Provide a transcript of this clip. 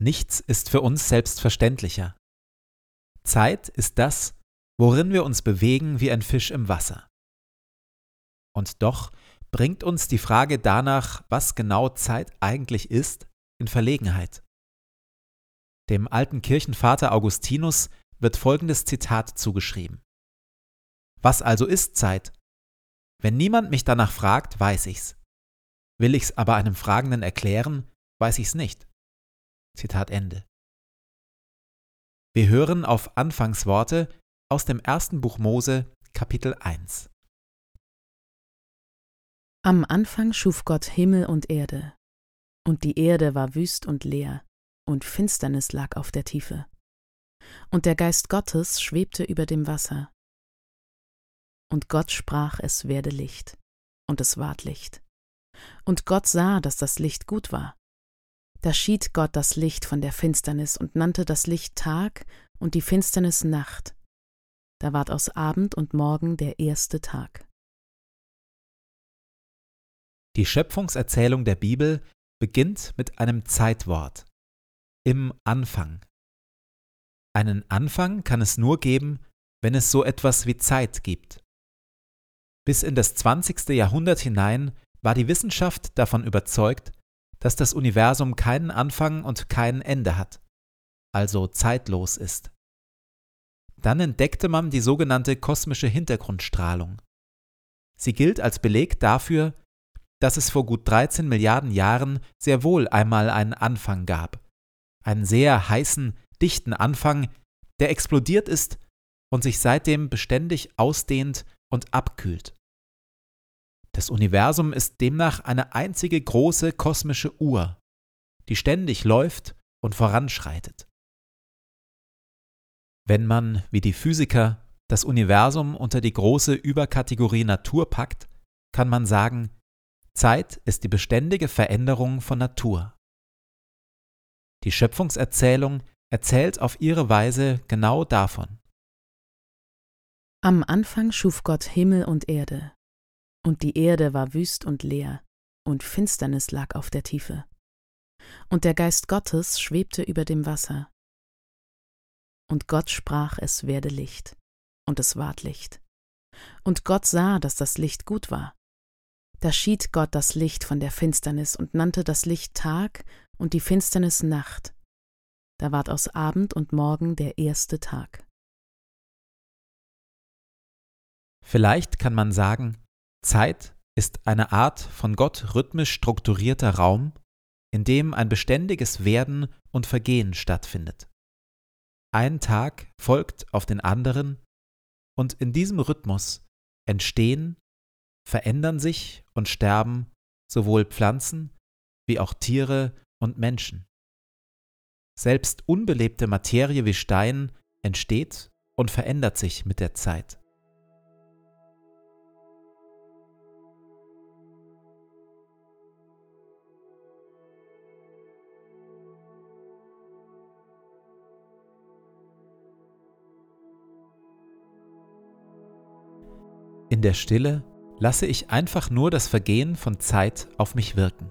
Nichts ist für uns selbstverständlicher. Zeit ist das, worin wir uns bewegen wie ein Fisch im Wasser. Und doch bringt uns die Frage danach, was genau Zeit eigentlich ist, in Verlegenheit. Dem alten Kirchenvater Augustinus wird folgendes Zitat zugeschrieben. Was also ist Zeit? Wenn niemand mich danach fragt, weiß ich's. Will ich's aber einem Fragenden erklären, weiß ich's nicht. Zitat Ende. Wir hören auf Anfangsworte aus dem ersten Buch Mose, Kapitel 1. Am Anfang schuf Gott Himmel und Erde, und die Erde war wüst und leer, und Finsternis lag auf der Tiefe. Und der Geist Gottes schwebte über dem Wasser. Und Gott sprach, es werde Licht, und es ward Licht. Und Gott sah, dass das Licht gut war. Da schied Gott das Licht von der Finsternis und nannte das Licht Tag und die Finsternis Nacht. Da ward aus Abend und Morgen der erste Tag. Die Schöpfungserzählung der Bibel beginnt mit einem Zeitwort. Im Anfang. Einen Anfang kann es nur geben, wenn es so etwas wie Zeit gibt. Bis in das 20. Jahrhundert hinein war die Wissenschaft davon überzeugt, dass das Universum keinen Anfang und kein Ende hat, also zeitlos ist. Dann entdeckte man die sogenannte kosmische Hintergrundstrahlung. Sie gilt als Beleg dafür, dass es vor gut 13 Milliarden Jahren sehr wohl einmal einen Anfang gab. Einen sehr heißen, dichten Anfang, der explodiert ist und sich seitdem beständig ausdehnt und abkühlt. Das Universum ist demnach eine einzige große kosmische Uhr, die ständig läuft und voranschreitet. Wenn man, wie die Physiker, das Universum unter die große Überkategorie Natur packt, kann man sagen, Zeit ist die beständige Veränderung von Natur. Die Schöpfungserzählung erzählt auf ihre Weise genau davon. Am Anfang schuf Gott Himmel und Erde, und die Erde war wüst und leer, und Finsternis lag auf der Tiefe. Und der Geist Gottes schwebte über dem Wasser. Und Gott sprach, es werde Licht, und es ward Licht. Und Gott sah, dass das Licht gut war. Da schied Gott das Licht von der Finsternis und nannte das Licht Tag und die Finsternis Nacht. Da ward aus Abend und Morgen der erste Tag. Vielleicht kann man sagen, Zeit ist eine Art von Gott rhythmisch strukturierter Raum, in dem ein beständiges Werden und Vergehen stattfindet. Ein Tag folgt auf den anderen, und in diesem Rhythmus entstehen, verändern sich und sterben sowohl Pflanzen wie auch Tiere und Menschen. Selbst unbelebte Materie wie Stein entsteht und verändert sich mit der Zeit. In der Stille lasse ich einfach nur das Vergehen von Zeit auf mich wirken.